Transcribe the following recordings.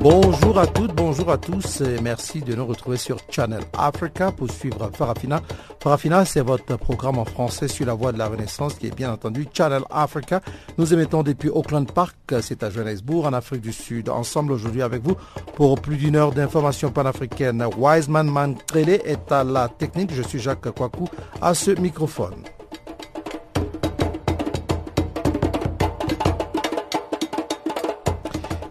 Bonjour à toutes, bonjour à tous et merci de nous retrouver sur Channel Africa pour suivre Farafina. Farafina, c'est votre programme en français sur la voie de la Renaissance qui est bien entendu Channel Africa. Nous émettons depuis Auckland Park, c'est à Johannesburg, en Afrique du Sud. Ensemble aujourd'hui avec vous pour plus d'une heure d'informations panafricaines. Wiseman Mantrele est à la technique, je suis Jacques Kwaku à ce microphone.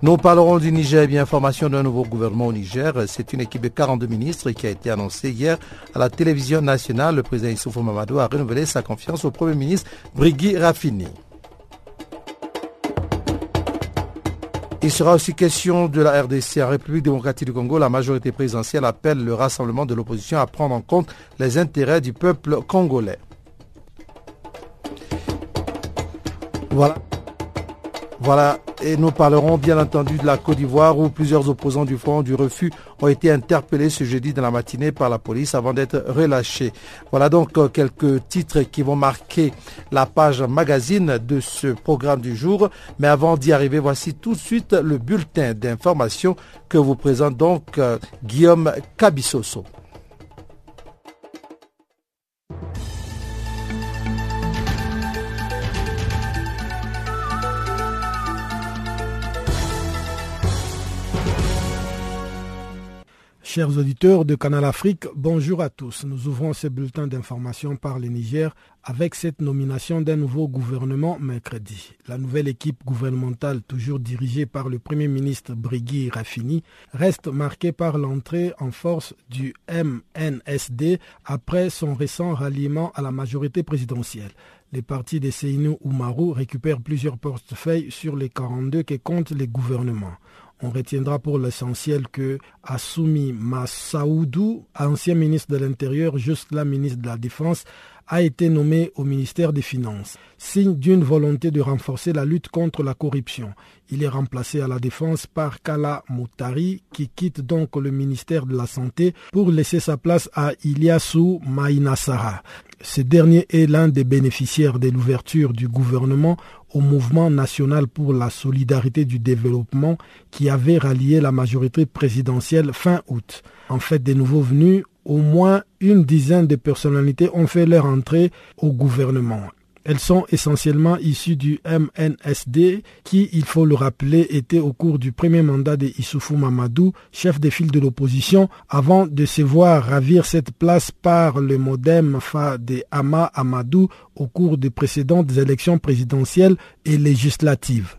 Nous parlerons du Niger et bien formation d'un nouveau gouvernement au Niger. C'est une équipe de 42 ministres qui a été annoncée hier à la télévision nationale. Le président Issoufou Mamadou a renouvelé sa confiance au premier ministre Brigui Raffini. Il sera aussi question de la RDC. En République démocratique du Congo, la majorité présidentielle appelle le rassemblement de l'opposition à prendre en compte les intérêts du peuple congolais. Voilà. Voilà, et nous parlerons bien entendu de la Côte d'Ivoire où plusieurs opposants du Front du Refus ont été interpellés ce jeudi dans la matinée par la police avant d'être relâchés. Voilà donc euh, quelques titres qui vont marquer la page magazine de ce programme du jour. Mais avant d'y arriver, voici tout de suite le bulletin d'information que vous présente donc euh, Guillaume Cabissoso. Chers auditeurs de Canal Afrique, bonjour à tous. Nous ouvrons ce bulletin d'information par le Niger avec cette nomination d'un nouveau gouvernement mercredi. La nouvelle équipe gouvernementale, toujours dirigée par le Premier ministre Brigui Raffini, reste marquée par l'entrée en force du MNSD après son récent ralliement à la majorité présidentielle. Les partis de Seynou Oumarou récupèrent plusieurs portefeuilles sur les 42 que comptent les gouvernements. On retiendra pour l'essentiel que Assoumi Massaoudou, ancien ministre de l'Intérieur, jusque-là ministre de la Défense, a été nommé au ministère des Finances, signe d'une volonté de renforcer la lutte contre la corruption. Il est remplacé à la défense par Kala Moutari, qui quitte donc le ministère de la Santé pour laisser sa place à Iliassou Maïnassara. Ce dernier est l'un des bénéficiaires de l'ouverture du gouvernement au mouvement national pour la solidarité du développement qui avait rallié la majorité présidentielle fin août. En fait, des nouveaux venus, au moins une dizaine de personnalités ont fait leur entrée au gouvernement. Elles sont essentiellement issues du MNSD qui, il faut le rappeler, était au cours du premier mandat de Issoufou Mamadou, chef des files de l'opposition, avant de se voir ravir cette place par le modem Fa de Ama Amadou au cours des précédentes élections présidentielles et législatives.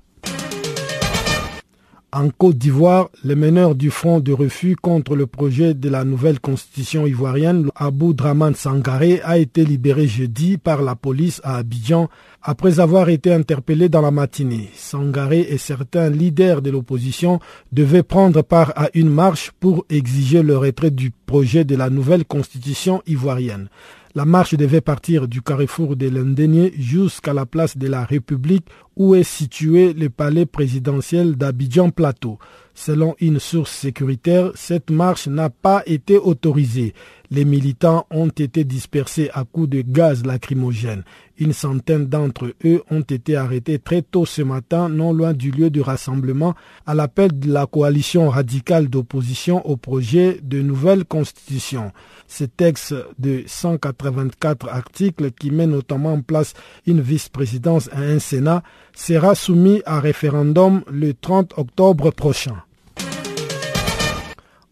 En Côte d'Ivoire, le meneur du front de refus contre le projet de la nouvelle constitution ivoirienne, Abou Draman Sangaré, a été libéré jeudi par la police à Abidjan après avoir été interpellé dans la matinée. Sangaré et certains leaders de l'opposition devaient prendre part à une marche pour exiger le retrait du projet de la nouvelle constitution ivoirienne. La marche devait partir du carrefour de l'Indénier jusqu'à la place de la République où est situé le palais présidentiel d'Abidjan Plateau. Selon une source sécuritaire, cette marche n'a pas été autorisée. Les militants ont été dispersés à coups de gaz lacrymogène. Une centaine d'entre eux ont été arrêtés très tôt ce matin, non loin du lieu du rassemblement, à l'appel de la coalition radicale d'opposition au projet de nouvelle constitution. Ce texte de 184 articles qui met notamment en place une vice-présidence et un Sénat sera soumis à référendum le 30 octobre prochain.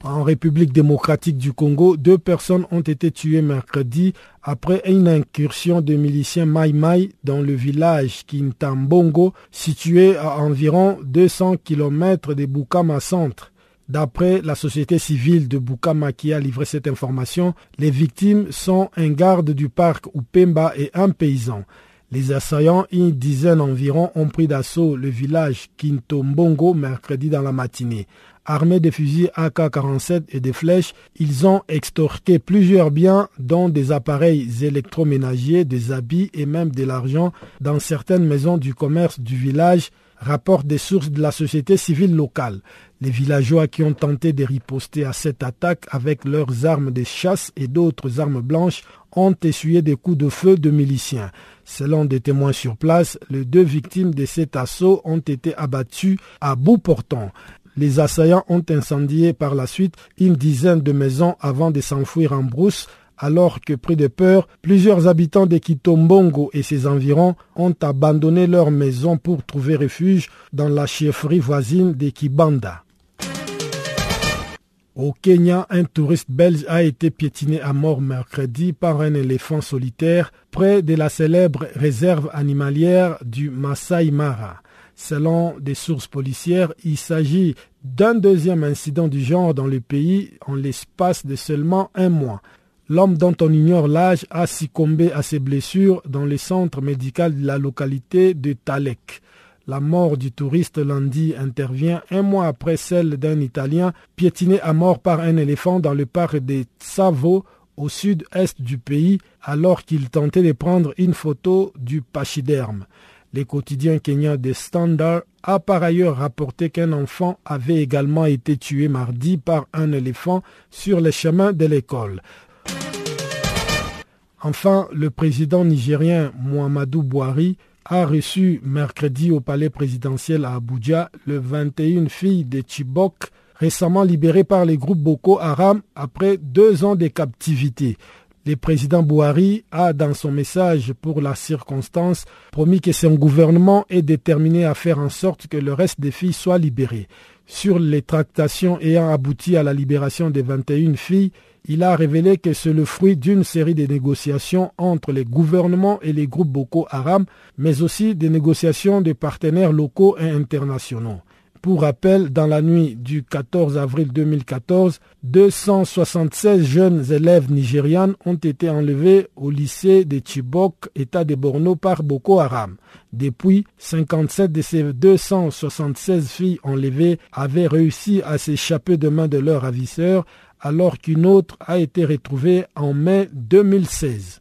En République démocratique du Congo, deux personnes ont été tuées mercredi après une incursion de miliciens Mai Mai dans le village Kintambongo, situé à environ 200 km de Bukama Centre. D'après la société civile de Bukama qui a livré cette information, les victimes sont un garde du parc Upemba et un paysan. Les assaillants, une dizaine environ, ont pris d'assaut le village Kintombongo mercredi dans la matinée. Armés des fusils AK-47 et des flèches, ils ont extorqué plusieurs biens dont des appareils électroménagers, des habits et même de l'argent dans certaines maisons du commerce du village, rapportent des sources de la société civile locale. Les villageois qui ont tenté de riposter à cette attaque avec leurs armes de chasse et d'autres armes blanches ont essuyé des coups de feu de miliciens. Selon des témoins sur place, les deux victimes de cet assaut ont été abattues à bout portant. Les assaillants ont incendié par la suite une dizaine de maisons avant de s'enfuir en brousse, alors que pris de peur, plusieurs habitants de Kitombongo et ses environs ont abandonné leurs maisons pour trouver refuge dans la chefferie voisine de Kibanda. Au Kenya, un touriste belge a été piétiné à mort mercredi par un éléphant solitaire près de la célèbre réserve animalière du Masai Mara. Selon des sources policières, il s'agit d'un deuxième incident du genre dans le pays en l'espace de seulement un mois. L'homme dont on ignore l'âge a succombé à ses blessures dans le centre médical de la localité de Talek. La mort du touriste lundi intervient un mois après celle d'un Italien piétiné à mort par un éléphant dans le parc de Tsavo au sud-est du pays alors qu'il tentait de prendre une photo du pachyderme. Les quotidiens kenyans de Standard a par ailleurs rapporté qu'un enfant avait également été tué mardi par un éléphant sur les chemins de l'école. Enfin, le président nigérien Muhammadu Buhari a reçu mercredi au palais présidentiel à Abuja le 21 filles de Chibok récemment libérées par les groupes Boko Haram après deux ans de captivité. Le président Bouhari a, dans son message pour la circonstance, promis que son gouvernement est déterminé à faire en sorte que le reste des filles soient libérées. Sur les tractations ayant abouti à la libération des 21 filles, il a révélé que c'est le fruit d'une série de négociations entre les gouvernements et les groupes Boko Haram, mais aussi des négociations de partenaires locaux et internationaux. Pour rappel, dans la nuit du 14 avril 2014, 276 jeunes élèves nigérianes ont été enlevés au lycée de Chibok, État de Borno, par Boko Haram. Depuis, 57 de ces 276 filles enlevées avaient réussi à s'échapper de main de leurs ravisseurs alors qu'une autre a été retrouvée en mai 2016.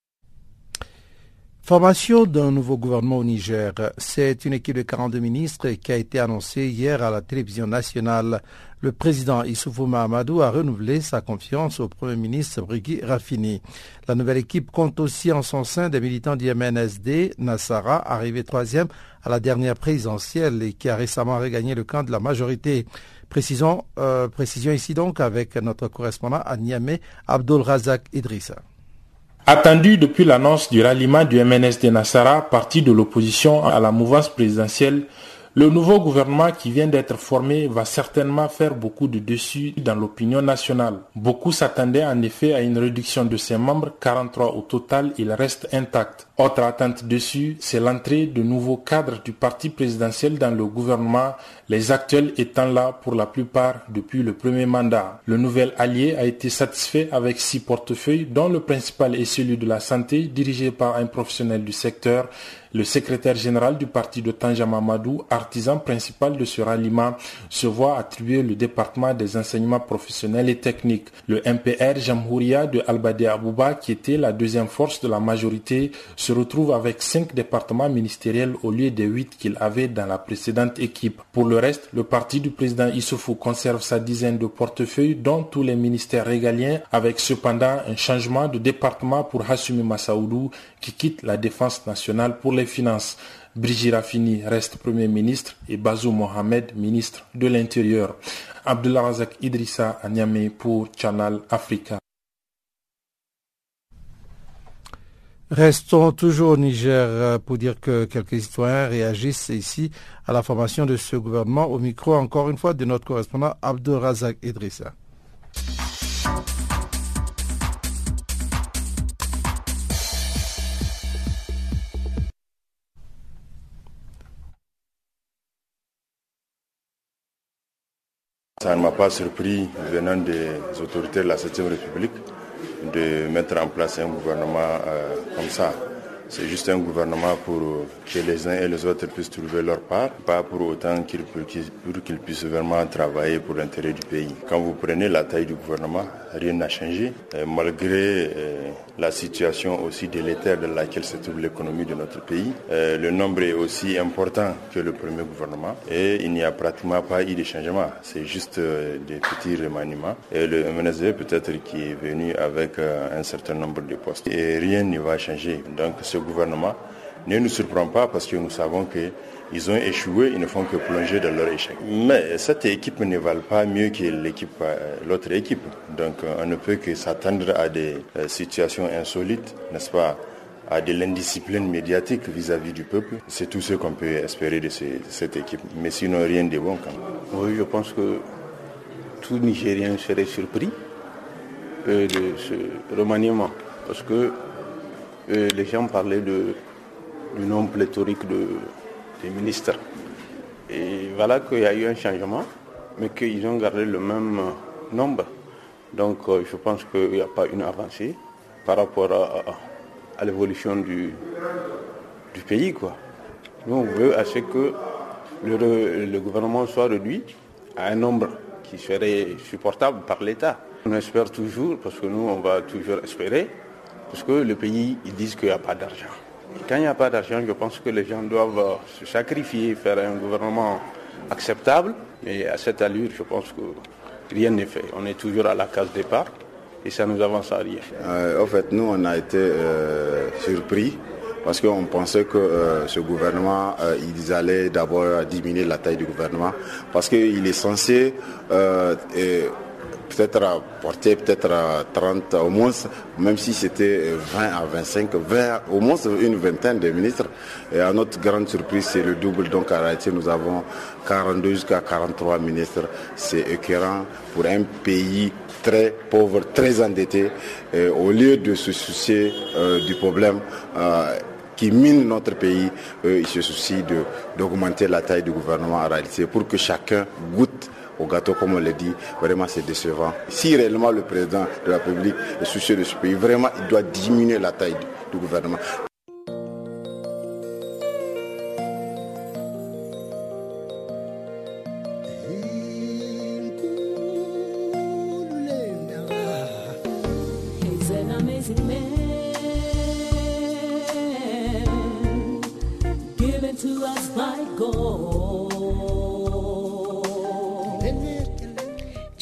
Formation d'un nouveau gouvernement au Niger. C'est une équipe de 42 ministres qui a été annoncée hier à la télévision nationale. Le président Issoufou Mahamadou a renouvelé sa confiance au premier ministre Brigui Rafini. La nouvelle équipe compte aussi en son sein des militants du MNSD, Nassara, arrivé troisième à la dernière présidentielle et qui a récemment regagné le camp de la majorité. Précisons, euh, précision ici donc avec notre correspondant à Niamey, Abdul Razak Idrissa. Attendu depuis l'annonce du ralliement du MNSD Nassara, parti de l'opposition à la mouvance présidentielle, le nouveau gouvernement qui vient d'être formé va certainement faire beaucoup de dessus dans l'opinion nationale. Beaucoup s'attendaient en effet à une réduction de ses membres, 43 au total, il reste intact. Autre attente dessus, c'est l'entrée de nouveaux cadres du parti présidentiel dans le gouvernement, les actuels étant là pour la plupart depuis le premier mandat. Le nouvel allié a été satisfait avec six portefeuilles, dont le principal est celui de la santé, dirigé par un professionnel du secteur, le secrétaire général du parti de Tanja Mamadou, artisan principal de ce ralliement, se voit attribuer le département des enseignements professionnels et techniques. Le MPR Jamhouria de Albade Abouba, qui était la deuxième force de la majorité, se retrouve avec cinq départements ministériels au lieu des huit qu'il avait dans la précédente équipe. Reste, le parti du président Issoufou conserve sa dizaine de portefeuilles, dont tous les ministères régaliens, avec cependant un changement de département pour Hassumi Massaoudou, qui quitte la défense nationale pour les finances. Brigitte Rafini reste Premier ministre et Bazou Mohamed ministre de l'Intérieur. Abdullah Razak Idrissa à Niamey pour Channel Africa. Restons toujours au Niger euh, pour dire que quelques citoyens réagissent ici à la formation de ce gouvernement. Au micro, encore une fois, de notre correspondant Abdel Razak Idrissa. Ça ne m'a pas surpris venant des autorités de la 7e République de mettre en place un gouvernement euh, comme ça. C'est juste un gouvernement pour que les uns et les autres puissent trouver leur part, pas pour autant qu'ils puissent vraiment travailler pour l'intérêt du pays. Quand vous prenez la taille du gouvernement, rien n'a changé, malgré euh, la situation aussi délétère dans laquelle se trouve l'économie de notre pays. Euh, le nombre est aussi important que le premier gouvernement et il n'y a pratiquement pas eu de changement. C'est juste euh, des petits remaniements. Et le MNSD peut-être qui est venu avec un certain nombre de postes. Et rien ne va changer. Donc ce gouvernement ne nous surprend pas parce que nous savons que ils ont échoué, ils ne font que plonger dans leur échec. Mais cette équipe ne valent pas mieux que l'équipe, euh, l'autre équipe. Donc on ne peut que s'attendre à des euh, situations insolites, n'est-ce pas? À de l'indiscipline médiatique vis-à-vis du peuple. C'est tout ce qu'on peut espérer de, cette équipe. Mais sinon, rien de bon quand même. Oui, je pense que tout Nigérien serait surpris euh, de ce remaniement. Parce que les gens parlaient du nombre pléthorique de, des ministres. Et voilà qu'il y a eu un changement, mais qu'ils ont gardé le même nombre. Donc euh, je pense qu'il n'y a pas une avancée par rapport à, l'évolution du, pays. Nous, on veut à ce que le gouvernement soit réduit à un nombre qui serait supportable par l'État. On espère toujours, parce que nous, on va toujours espérer, parce que le pays, ils disent qu'il n'y a pas d'argent. Quand il n'y a pas d'argent, je pense que les gens doivent euh, se sacrifier, faire un gouvernement acceptable. Mais à cette allure, je pense que rien n'est fait. On est toujours à la case départ et ça nous avance à rien. Euh, en fait, nous, on a été euh, surpris parce qu'on pensait que ce gouvernement, ils allaient d'abord diminuer la taille du gouvernement parce qu'il est censé peut-être à porter peut-être à 30 au moins, même si c'était 20 à 25, 20, au moins une vingtaine de ministres. Et à notre grande surprise, c'est le double. Donc en réalité, nous avons 42 jusqu'à 43 ministres. C'est écœurant pour un pays très pauvre, très endetté. Et au lieu de se soucier euh, du problème, euh, qui mine notre pays, il se soucie d'augmenter la taille du gouvernement en réalité pour que chacun goûte au gâteau, comme on l'a dit, vraiment c'est décevant. Si réellement le président de la République est soucieux de ce pays, vraiment il doit diminuer la taille du gouvernement.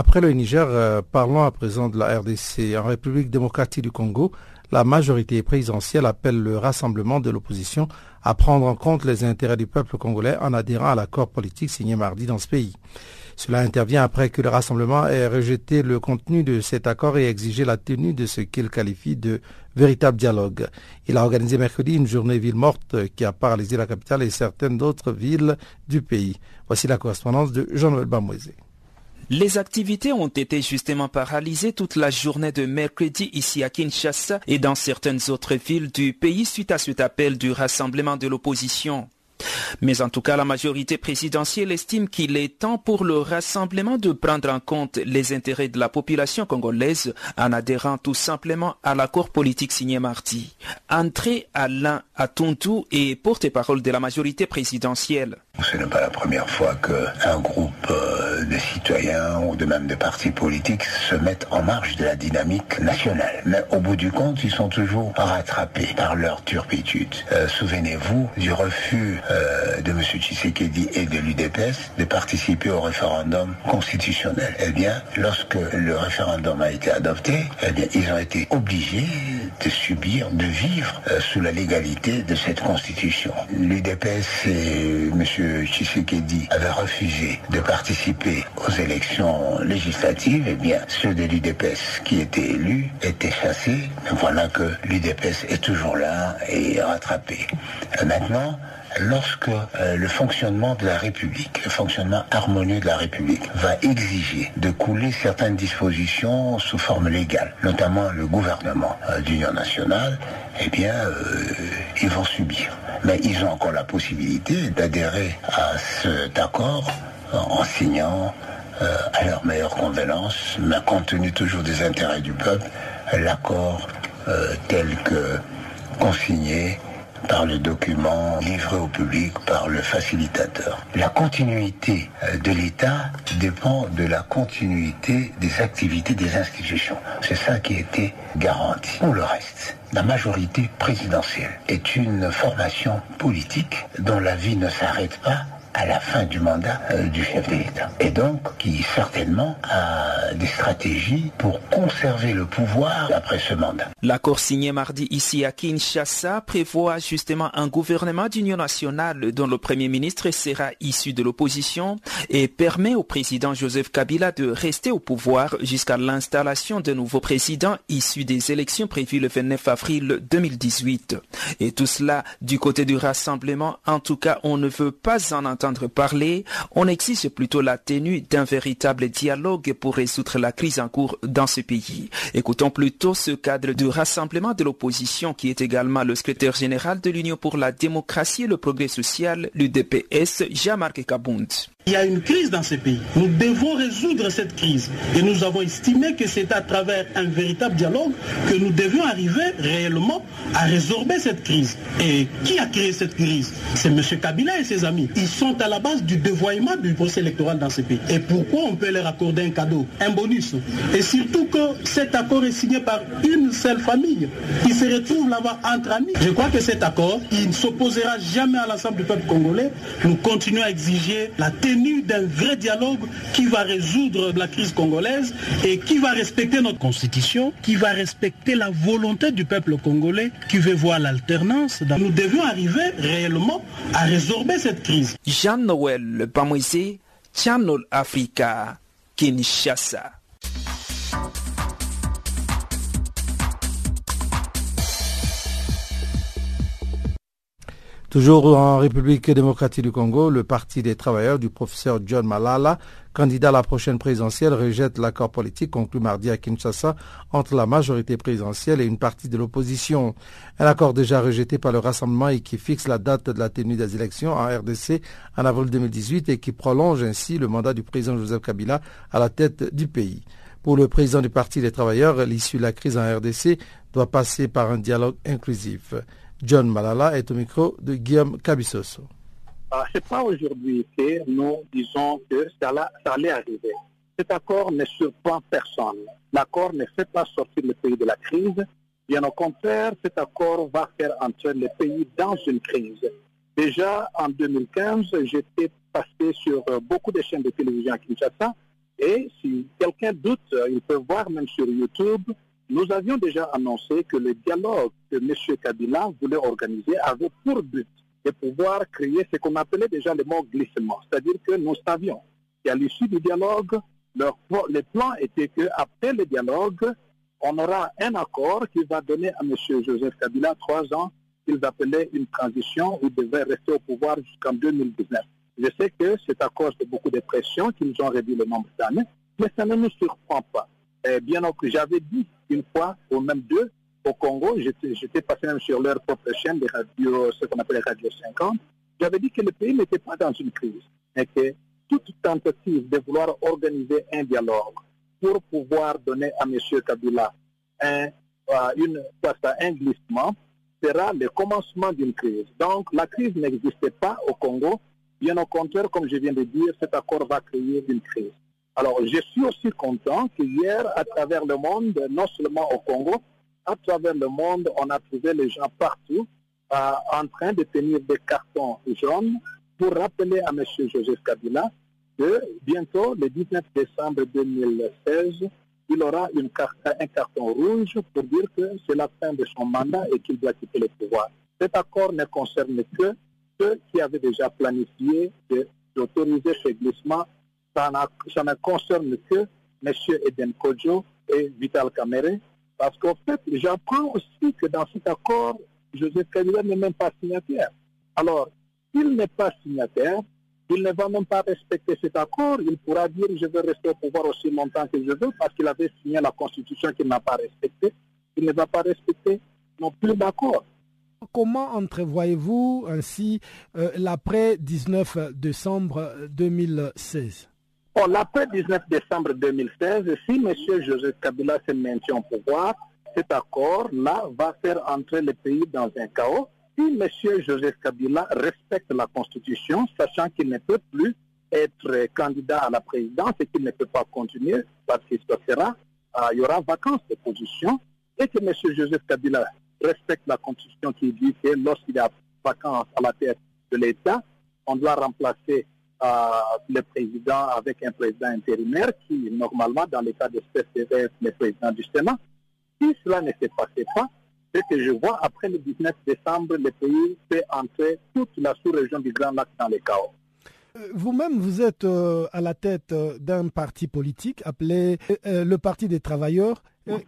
Après le Niger, euh, parlons à présent de la RDC. En République démocratique du Congo, la majorité présidentielle appelle le rassemblement de l'opposition à prendre en compte les intérêts du peuple congolais en adhérant à l'accord politique signé mardi dans ce pays. Cela intervient après que le rassemblement ait rejeté le contenu de cet accord et exigé la tenue de ce qu'il qualifie de véritable dialogue. Il a organisé mercredi une journée ville morte qui a paralysé la capitale et certaines autres villes du pays. Voici la correspondance de Jean-Noël Bamoisé. Les activités ont été justement paralysées toute la journée de mercredi ici à Kinshasa et dans certaines autres villes du pays suite à cet appel du rassemblement de l'opposition. Mais en tout cas, la majorité présidentielle estime qu'il est temps pour le rassemblement de prendre en compte les intérêts de la population congolaise en adhérant tout simplement à l'accord politique signé mardi. Entrée Alain Atuntu et porte-parole de la majorité présidentielle. Ce n'est pas la première fois qu'un groupe euh, de citoyens ou de même de partis politiques se mettent en marge de la dynamique nationale. Mais au bout du compte, ils sont toujours rattrapés par leur turpitude. Euh, souvenez-vous du refus euh, de M. Tshisekedi et de l'UDPS de participer au référendum constitutionnel. Eh bien, lorsque le référendum a été adopté, eh bien, ils ont été obligés de subir, de vivre sous la légalité de cette constitution. L'UDPS et M. Tshisekedi avaient refusé de participer aux élections législatives. Eh bien, ceux de l'UDPS qui étaient élus étaient chassés. Voilà que l'UDPS est toujours là et rattrapé. Euh, maintenant, lorsque euh, le fonctionnement de la République, le fonctionnement harmonieux de la République va exiger de couler certaines dispositions sous forme légale, notamment le gouvernement euh, d'union nationale, eh bien, euh, ils vont subir. Mais ils ont encore la possibilité d'adhérer à cet accord en signant à leur meilleure convenance, mais compte tenu toujours des intérêts du peuple, l'accord tel que consigné par le document livré au public par le facilitateur. La continuité euh, de l'État dépend de la continuité des activités des institutions. C'est ça qui a été garanti. Pour le reste, la majorité présidentielle est une formation politique dont la vie ne s'arrête pas à la fin du mandat euh, du chef de l'État. Et donc, qui certainement a des stratégies pour conserver le pouvoir après ce mandat. L'accord signé mardi ici à Kinshasa prévoit justement un gouvernement d'union nationale dont le Premier ministre sera issu de l'opposition et permet au président Joseph Kabila de rester au pouvoir jusqu'à l'installation d'un nouveau président issu des élections prévues le 29 avril 2018. Et tout cela du côté du rassemblement, en tout cas, on ne veut pas en entendre on exige plutôt la tenue d'un véritable dialogue pour résoudre la crise en cours dans ce pays. Écoutons plutôt ce cadre du rassemblement de l'opposition qui est également le secrétaire général de l'Union pour la démocratie et le progrès social, l'UDPS, Jean-Marc Kabound. Il y a une crise dans ce pays. Nous devons résoudre cette crise. Et nous avons estimé que c'est à travers un véritable dialogue que nous devions arriver réellement à résorber cette crise. Et qui a créé cette crise? C'est M. Kabila et ses amis. Ils sont à la base du dévoiement du procès électoral dans ce pays. Et pourquoi on peut leur accorder un cadeau, un bonus? Et surtout que cet accord est signé par une seule famille qui se retrouve là-bas entre amis. Je crois que cet accord, il ne s'opposera jamais à l'ensemble du peuple congolais. Nous continuons à exiger la tenue d'un vrai dialogue qui va résoudre la crise congolaise et qui va respecter notre constitution, qui va respecter la volonté du peuple congolais qui veut voir l'alternance. Nous devions arriver réellement à résorber cette crise. Jean-Noël Pamoisé, Channel Africa, Kinshasa. Toujours en République démocratique du Congo, le Parti des travailleurs du professeur John Malala, candidat à la prochaine présidentielle, rejette l'accord politique conclu mardi à Kinshasa entre la majorité présidentielle et une partie de l'opposition. Un accord déjà rejeté par le Rassemblement et qui fixe la date de la tenue des élections en RDC en avril 2018 et qui prolonge ainsi le mandat du président Joseph Kabila à la tête du pays. Pour le président du Parti des travailleurs, l'issue de la crise en RDC doit passer par un dialogue inclusif. John Malala est au micro de Guillaume Cabissoso. Ah, Ce n'est pas aujourd'hui que nous disons que ça, allait arriver. Cet accord ne surprend personne. L'accord ne fait pas sortir le pays de la crise. Bien au contraire, cet accord va faire entrer le pays dans une crise. Déjà en 2015, j'étais passé sur euh, beaucoup de chaînes de télévision à Kinshasa. Et si quelqu'un doute, il peut voir même sur YouTube nous avions déjà annoncé que le dialogue que M. Kabila voulait organiser avait pour but de pouvoir créer ce qu'on appelait déjà le mot glissement. C'est-à-dire que nous savions qu'à l'issue du dialogue, le plan était qu'après le dialogue, on aura un accord qui va donner à M. Joseph Kabila trois ans qu'ils appelaient une transition où il devait rester au pouvoir jusqu'en 2019. Je sais que c'est à cause de beaucoup de pressions qu'ils ont réduit le nombre d'années, mais ça ne nous surprend pas. Eh bien que j'avais dit une fois, ou même deux, au Congo, j'étais passé même sur leur propre chaîne, les radios, ce qu'on appelle les radios 50, j'avais dit que le pays n'était pas dans une crise, mais que toute tentative de vouloir organiser un dialogue pour pouvoir donner à M. Kabila un, euh, un glissement sera le commencement d'une crise. Donc la crise n'existait pas au Congo. Bien au contraire, comme je viens de dire, cet accord va créer une crise. Alors, je suis aussi content qu'hier, à travers le monde, non seulement au Congo, à travers le monde, on a trouvé les gens partout euh, en train de tenir des cartons jaunes pour rappeler à M. Joseph Kabila que bientôt, le 19 décembre 2016, il aura un carton rouge pour dire que c'est la fin de son mandat et qu'il doit quitter le pouvoir. Cet accord ne concerne que ceux qui avaient déjà planifié d'autoriser ce glissement. Ça, ne concerne que M. Eden Kojo et Vital Kamere. Parce qu'en fait, j'apprends aussi que dans cet accord, Joseph Kabila n'est même pas signataire. Alors, s'il n'est pas signataire, il ne va même pas respecter cet accord. Il pourra dire je veux rester au pouvoir aussi longtemps que je veux parce qu'il avait signé la Constitution qu'il n'a pas respectée. Il ne va pas respecter non plus l'accord. Comment entrevoyez-vous ainsi euh, l'après 19 décembre 2016 L'après 19 décembre 2016, si M. Joseph Kabila se maintient au pouvoir, cet accord-là va faire entrer le pays dans un chaos si M. Joseph Kabila respecte la Constitution, sachant qu'il ne peut plus être candidat à la présidence et qu'il ne peut pas continuer parce qu'il sera, euh, il y aura vacances de position, et que M. Joseph Kabila respecte la Constitution qui dit que lorsqu'il y a vacances à la tête de l'État, on doit remplacer le président avec un président intérimaire qui, normalement, dans l'état d'espèce, devait le président du Sénat. Si cela ne se passait pas, ce que je vois, après le 19 décembre, le pays fait entrer toute la sous-région du Grand Lac dans les chaos. Euh, vous-même, vous êtes euh, à la tête euh, d'un parti politique appelé le Parti des travailleurs.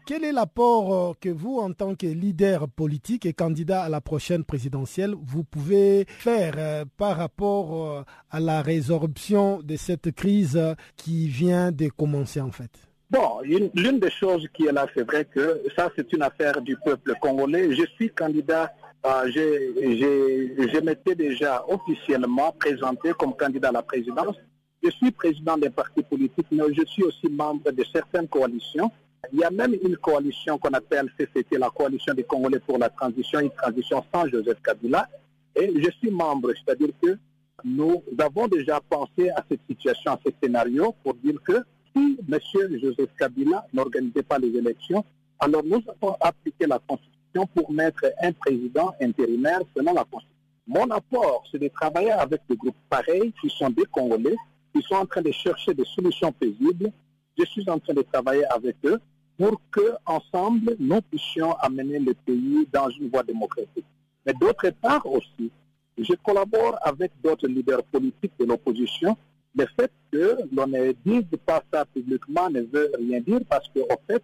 Quel est l'apport que vous, en tant que leader politique et candidat à la prochaine présidentielle, vous pouvez faire par rapport à la résorption de cette crise qui vient de commencer en fait? Bon, l'une des choses qui est là, c'est vrai que ça, c'est une affaire du peuple congolais. Je suis candidat, euh, je m'étais déjà officiellement présenté comme candidat à la présidence. Je suis président des partis politiques, mais je suis aussi membre de certaines coalitions. Il y a même une coalition qu'on appelle CCT, la coalition des Congolais pour la transition, une transition sans Joseph Kabila. Et je suis membre, c'est-à-dire que nous avons déjà pensé à cette situation, à ce scénario, pour dire que si M. Joseph Kabila n'organisait pas les élections, alors nous avons appliqué la Constitution pour mettre un président intérimaire selon la Constitution. Mon apport, c'est de travailler avec des groupes pareils qui sont des Congolais, qui sont en train de chercher des solutions paisibles. Je suis en train de travailler avec eux pour que ensemble nous puissions amener le pays dans une voie démocratique. Mais d'autre part aussi, je collabore avec d'autres leaders politiques de l'opposition le fait que l'on ne dise pas ça publiquement ne veut rien dire parce qu'en fait,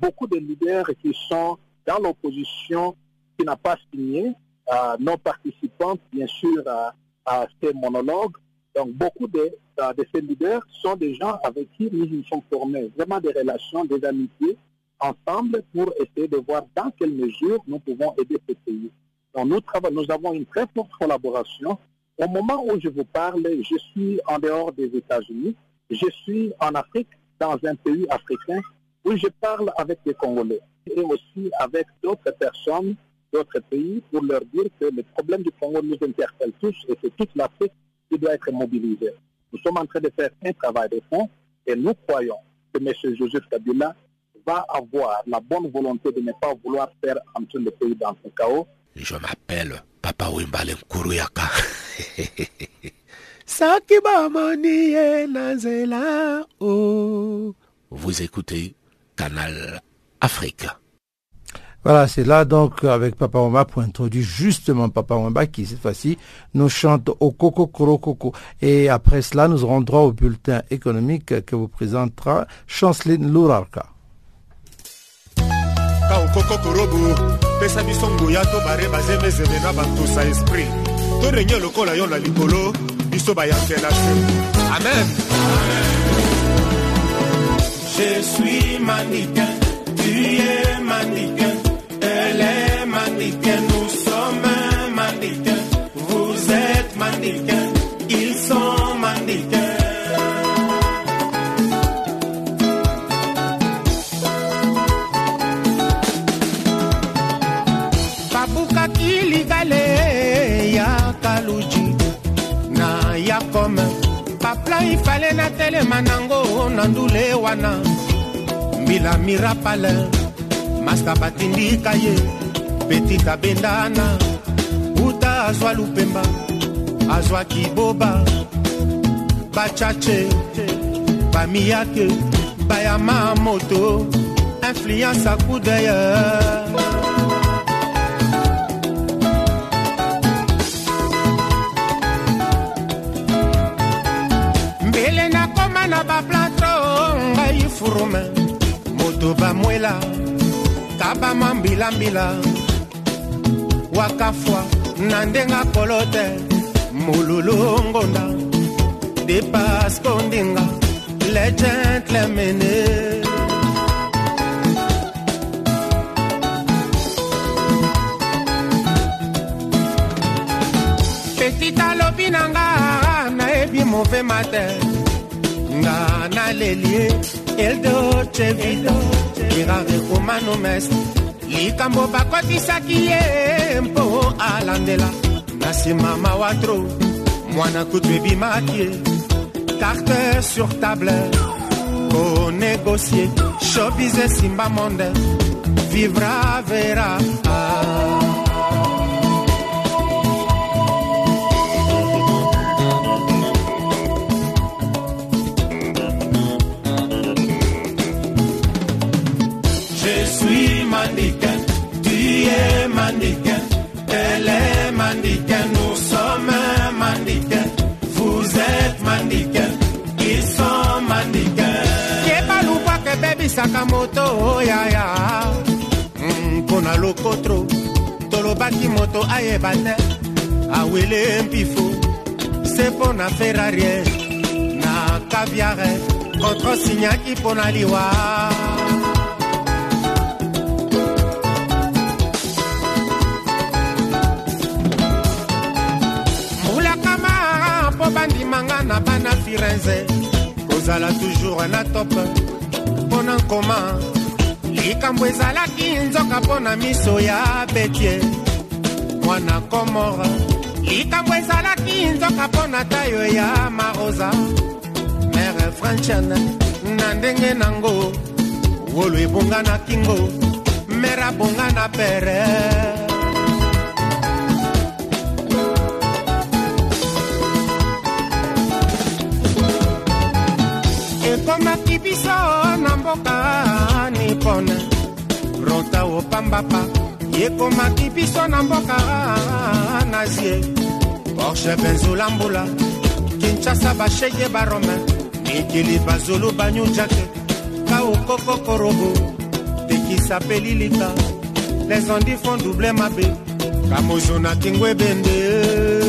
beaucoup de leaders qui sont dans l'opposition, qui n'ont pas signé, non participants, bien sûr, à, ces monologues. Donc, beaucoup de, de, ces leaders sont des gens avec qui nous nous sommes formés vraiment des relations, des amitiés ensemble pour essayer de voir dans quelle mesure nous pouvons aider ce pays. Donc, nous, nous avons une très forte collaboration au moment où je vous parle, je suis en dehors des États-Unis. Je suis en Afrique, dans un pays africain, où je parle avec des Congolais et aussi avec d'autres personnes d'autres pays pour leur dire que le problème du Congo nous interpelle tous et que toute l'Afrique doit être mobilisée. Nous sommes en train de faire un travail de fond et nous croyons que M. Joseph Kabila va avoir la bonne volonté de ne pas vouloir faire entrer le pays dans ce chaos. Je m'appelle Papa Wimbale Nkuruyaka. Oh. Vous écoutez Canal Afrique. Voilà, c'est là donc avec Papa Wamba pour introduire justement Papa Wamba qui cette fois-ci nous chante au Coco Koro Coco. Et après cela, nous aurons droit au bulletin économique que vous présentera Chanceline Lourarka. amen Je suis mannequin, tu es mannequin, elle est mannequin, nous sommes mannequin, vous êtes mannequin, ils sont mannequins. Babuka kiligale kaluji na ya kome. Papla ifale na telema nango na ndule wana. Mbila mirapale paska batindika ye petit abendana uta azwa lupemba azwaki boba bachache bamiyake bayama moto influence akudeye baplatro ngai furume moto bamwela. Kabama mbilambila wakafwa na ndenga kolo te molulu ngonda depasko ndinga le gentlemene petit alobi na nga nayebi mauvais matin. Nga nalelie eldoce vido irare komanomes likambo bakotisaki ye mpo alandela na nsima mawatro mwana kutu ebimaki ye carte sur table. Konegocie shobis esimba monde vivra vera ah. Mannequin, tu es mannequin, elle est mannequin, nous sommes mannequin, vous êtes mannequin, ils sont mannequin. Kebaluka kebebisaka moto oyaya mpona lokotro tolobaki moto ayeba te awele mpifo se mpo na ferrarie na kaviare kontrosinyaki mpo na liwa na bana firenze kozala toujours na top. Mpo na nkoma likambo ezalaki nzoka mpo na miso ya betie mwana komora likambo ezalaki nzoka mpo na tayo ya marosa mere franchane na ndenge nango wolo ebonga na kingo mere abonga na pere ekomaki biso na mboka nipone. Rota opambapa ekomaki biso na mboka nazie porsche benzolambula kinshasa bashege barome mikili bazulu banyujake kaokokokorobo tekisapeli lika les ondi font double mabe kamozo na kingo ebende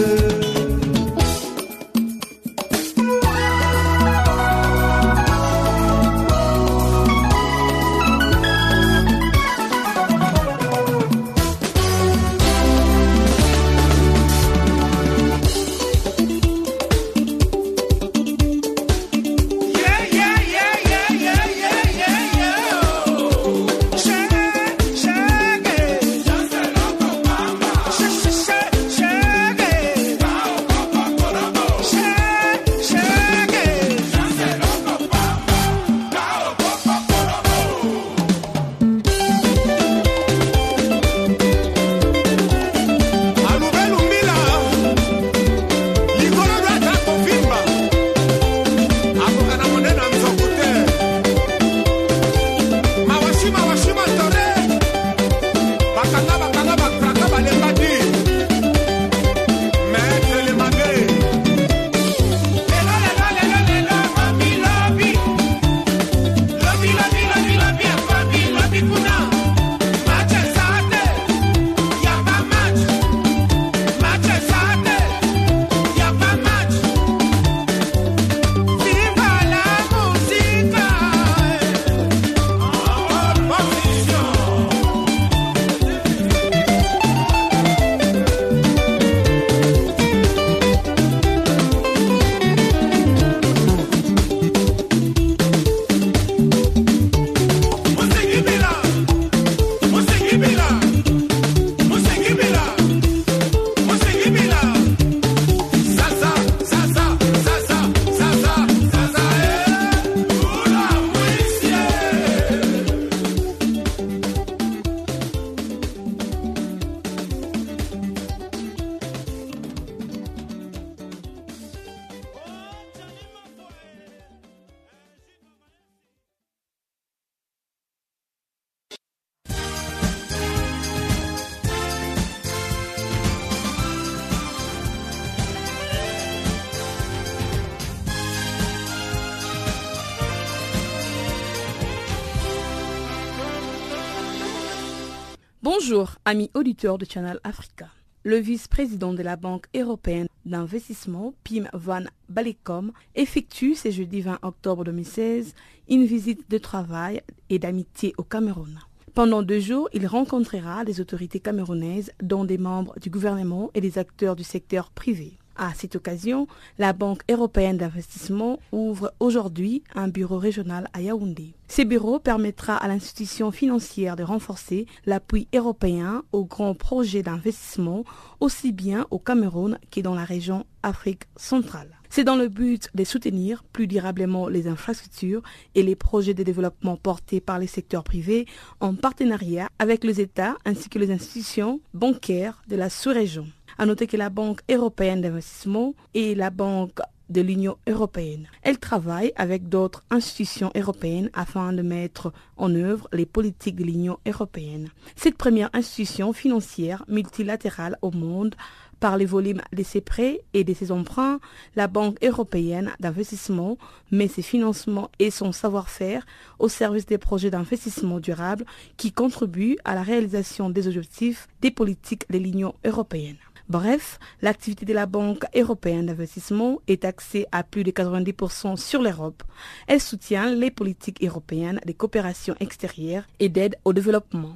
amis auditeurs de Channel Africa. Le vice-président de la Banque européenne d'investissement, Pim Van Balekom, effectue ce jeudi 20 octobre 2016 une visite de travail et d'amitié au Cameroun. Pendant deux jours, il rencontrera les autorités camerounaises, dont des membres du gouvernement et des acteurs du secteur privé. À cette occasion, la Banque européenne d'investissement ouvre aujourd'hui un bureau régional à Yaoundé. Ce bureau permettra à l'institution financière de renforcer l'appui européen aux grands projets d'investissement, aussi bien au Cameroun que dans la région Afrique centrale. C'est dans le but de soutenir plus durablement les infrastructures et les projets de développement portés par les secteurs privés en partenariat avec les États ainsi que les institutions bancaires de la sous-région. À noter que la Banque européenne d'investissement et la Banque de l'Union européenne. Elle travaille avec d'autres institutions européennes afin de mettre en œuvre les politiques de l'Union européenne. Cette première institution financière multilatérale au monde par les volumes de ses prêts et de ses emprunts, la Banque européenne d'investissement met ses financements et son savoir-faire au service des projets d'investissement durable qui contribuent à la réalisation des objectifs des politiques de l'Union européenne. Bref, l'activité de la Banque européenne d'investissement est axée à plus de 90% sur l'Europe. Elle soutient les politiques européennes de coopération extérieure et d'aide au développement.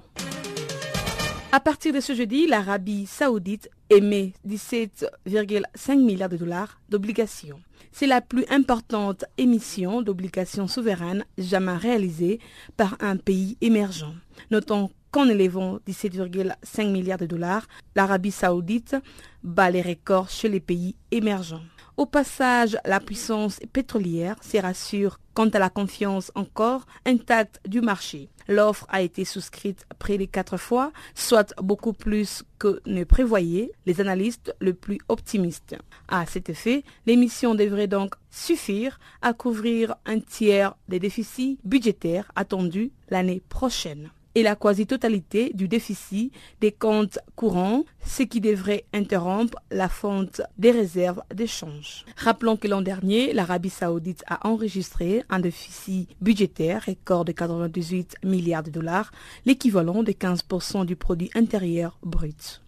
À partir de ce jeudi, l'Arabie saoudite émet 17,5 milliards de dollars d'obligations. C'est la plus importante émission d'obligations souveraines jamais réalisée par un pays émergent. Notons qu'en élevant 17,5 milliards de dollars, l'Arabie saoudite bat les records chez les pays émergents. Au passage, la puissance pétrolière se rassure quant à la confiance encore intacte du marché. L'offre a été souscrite près de quatre fois, soit beaucoup plus que ne prévoyaient les analystes les plus optimistes. À cet effet, l'émission devrait donc suffire à couvrir un tiers des déficits budgétaires attendus l'année prochaine et la quasi-totalité du déficit des comptes courants, ce qui devrait interrompre la fonte des réserves d'échange. Rappelons que l'an dernier, l'Arabie saoudite a enregistré un déficit budgétaire record de 98 milliards de dollars, l'équivalent de 15% du produit intérieur brut.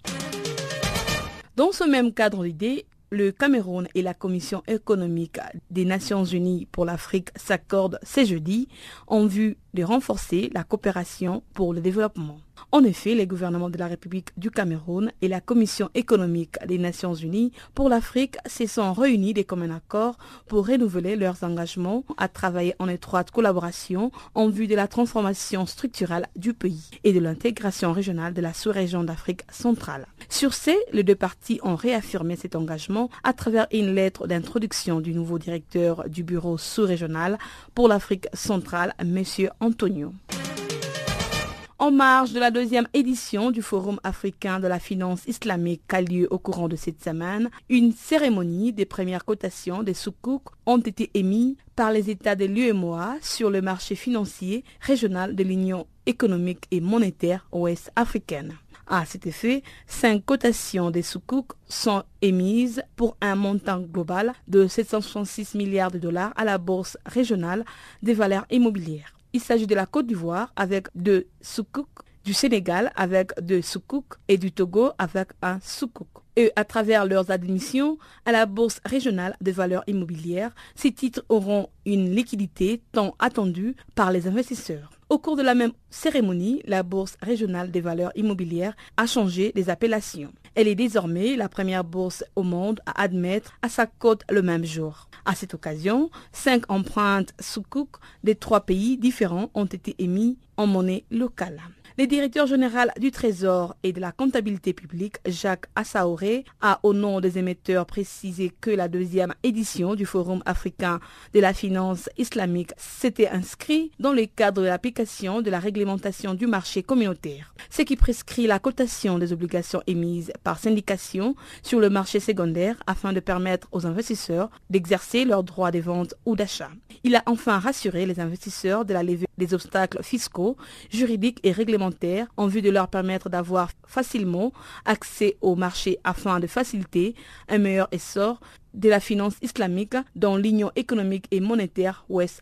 Dans ce même cadre d'idées, le Cameroun et la Commission économique des Nations Unies pour l'Afrique s'accordent ce jeudi en vue de renforcer la coopération pour le développement. En effet, les gouvernements de la République du Cameroun et la Commission économique des Nations Unies pour l'Afrique se sont réunis de commun accord pour renouveler leurs engagements à travailler en étroite collaboration en vue de la transformation structurelle du pays et de l'intégration régionale de la sous-région d'Afrique centrale. Sur ce, les deux parties ont réaffirmé cet engagement à travers une lettre d'introduction du nouveau directeur du bureau sous-régional pour l'Afrique centrale, M. Antonio. En marge de la deuxième édition du Forum africain de la finance islamique qui a lieu au courant de cette semaine, une cérémonie des premières cotations des soukouk ont été émises par les États de l'UMOA sur le marché financier régional de l'Union économique et monétaire ouest africaine. À cet effet, cinq cotations des soukouk sont émises pour un montant global de 766 milliards de dollars à la bourse régionale des valeurs immobilières. Il s'agit de la Côte d'Ivoire avec deux soukouk, du Sénégal avec deux soukouk et du Togo avec un soukouk. Et à travers leurs admissions à la bourse régionale des valeurs immobilières, ces titres auront une liquidité tant attendue par les investisseurs. Au cours de la même cérémonie, la Bourse régionale des valeurs immobilières a changé des appellations. Elle est désormais la première bourse au monde à admettre à sa cote le même jour. À cette occasion, cinq empreintes soukouk des trois pays différents ont été émises en monnaie locale. Le directeur général du Trésor et de la comptabilité publique, Jacques Assaoré, a au nom des émetteurs précisé que la deuxième édition du Forum africain de la finance islamique s'était inscrite dans le cadre de l'application de la réglementation du marché communautaire, ce qui prescrit la cotation des obligations émises par syndication sur le marché secondaire afin de permettre aux investisseurs d'exercer leurs droits de vente ou d'achat. Il a enfin rassuré les investisseurs de la levée des obstacles fiscaux, juridiques et réglementaires en vue de leur permettre d'avoir facilement accès au marché afin de faciliter un meilleur essor de la finance islamique dans l'Union économique et monétaire ouest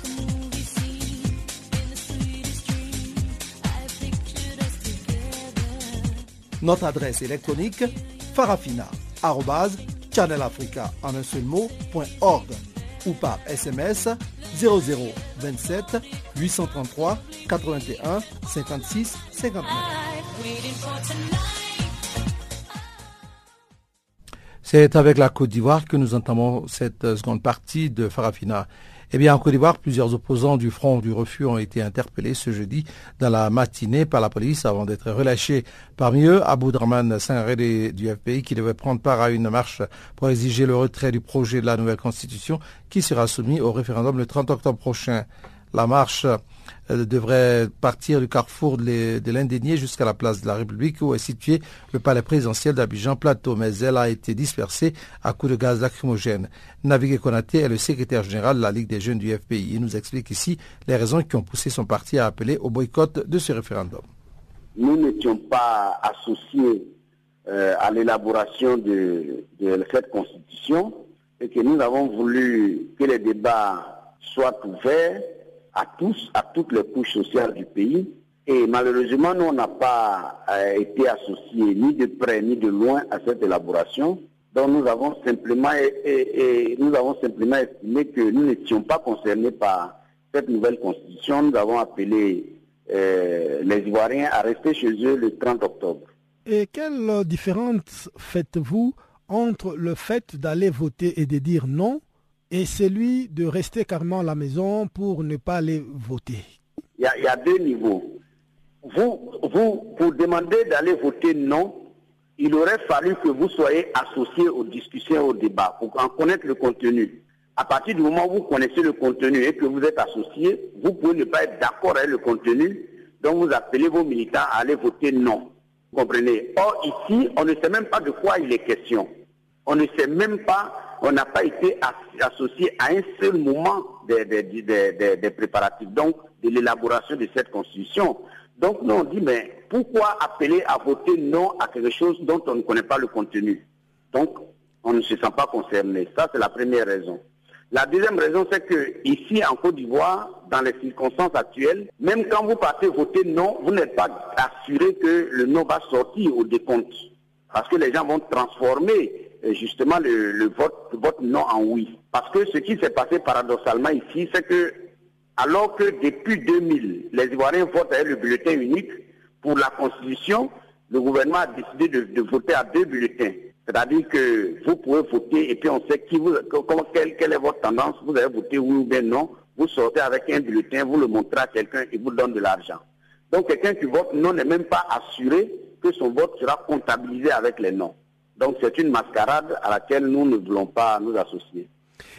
Notre adresse électronique farafina.channelafrica en un seul ou par SMS 0027 833 81 56 59. C'est avec la Côte d'Ivoire que nous entamons cette seconde partie de Farafina. Eh bien, en Côte d'Ivoire, plusieurs opposants du Front du Refus ont été interpellés ce jeudi dans la matinée par la police avant d'être relâchés. Parmi eux, Abou Draman Sangaré du FPI qui devait prendre part à une marche pour exiger le retrait du projet de la nouvelle constitution qui sera soumis au référendum le 30 octobre prochain. La marche euh, devrait partir du carrefour de l'Indénié jusqu'à la place de la République où est situé le palais présidentiel d'Abidjan Plateau, mais elle a été dispersée à coups de gaz lacrymogène. Navigué Konaté est le secrétaire général de la Ligue des jeunes du FPI. Il nous explique ici les raisons qui ont poussé son parti à appeler au boycott de ce référendum. Nous n'étions pas associés euh, à l'élaboration de cette constitution et que nous avons voulu que les débats soient ouverts à tous, à toutes les couches sociales du pays. Et malheureusement, nous, on n'a pas euh, été associés ni de près ni de loin à cette élaboration. Donc nous avons simplement, nous avons simplement estimé que nous n'étions pas concernés par cette nouvelle constitution. Nous avons appelé euh, les Ivoiriens à rester chez eux le 30 octobre. Et quelle différence faites-vous entre le fait d'aller voter et de dire non et celui de rester carrément à la maison pour ne pas aller voter Il y a, deux niveaux. Vous, vous, pour demander d'aller voter non, il aurait fallu que vous soyez associé aux discussions, au débat, pour en connaître le contenu. À partir du moment où vous connaissez le contenu et que vous êtes associé, vous pouvez ne pas être d'accord avec le contenu, donc vous appelez vos militants à aller voter non. Vous comprenez? Or, ici, on ne sait même pas de quoi il est question. On ne sait même pas on n'a pas été associé à un seul moment des, préparatifs, donc de l'élaboration de cette constitution. Donc nous on dit, mais pourquoi appeler à voter non à quelque chose dont on ne connaît pas le contenu? Donc on ne se sent pas concerné. Ça, c'est la première raison. La deuxième raison, c'est que ici en Côte d'Ivoire, dans les circonstances actuelles, même quand vous partez voter non, vous n'êtes pas assuré que le non va sortir au décompte. Parce que les gens vont transformer justement le, vote, vote non en oui. Parce que ce qui s'est passé paradoxalement ici, c'est que alors que depuis 2000, les Ivoiriens votent avec le bulletin unique, pour la Constitution, le gouvernement a décidé de, voter à deux bulletins. C'est-à-dire que vous pouvez voter et puis on sait qui vous, comment, quelle, quelle est votre tendance, vous avez voté oui ou bien non, vous sortez avec un bulletin, vous le montrez à quelqu'un et vous donne de l'argent. Donc quelqu'un qui vote non n'est même pas assuré que son vote sera comptabilisé avec les noms. Donc c'est une mascarade à laquelle nous ne voulons pas nous associer.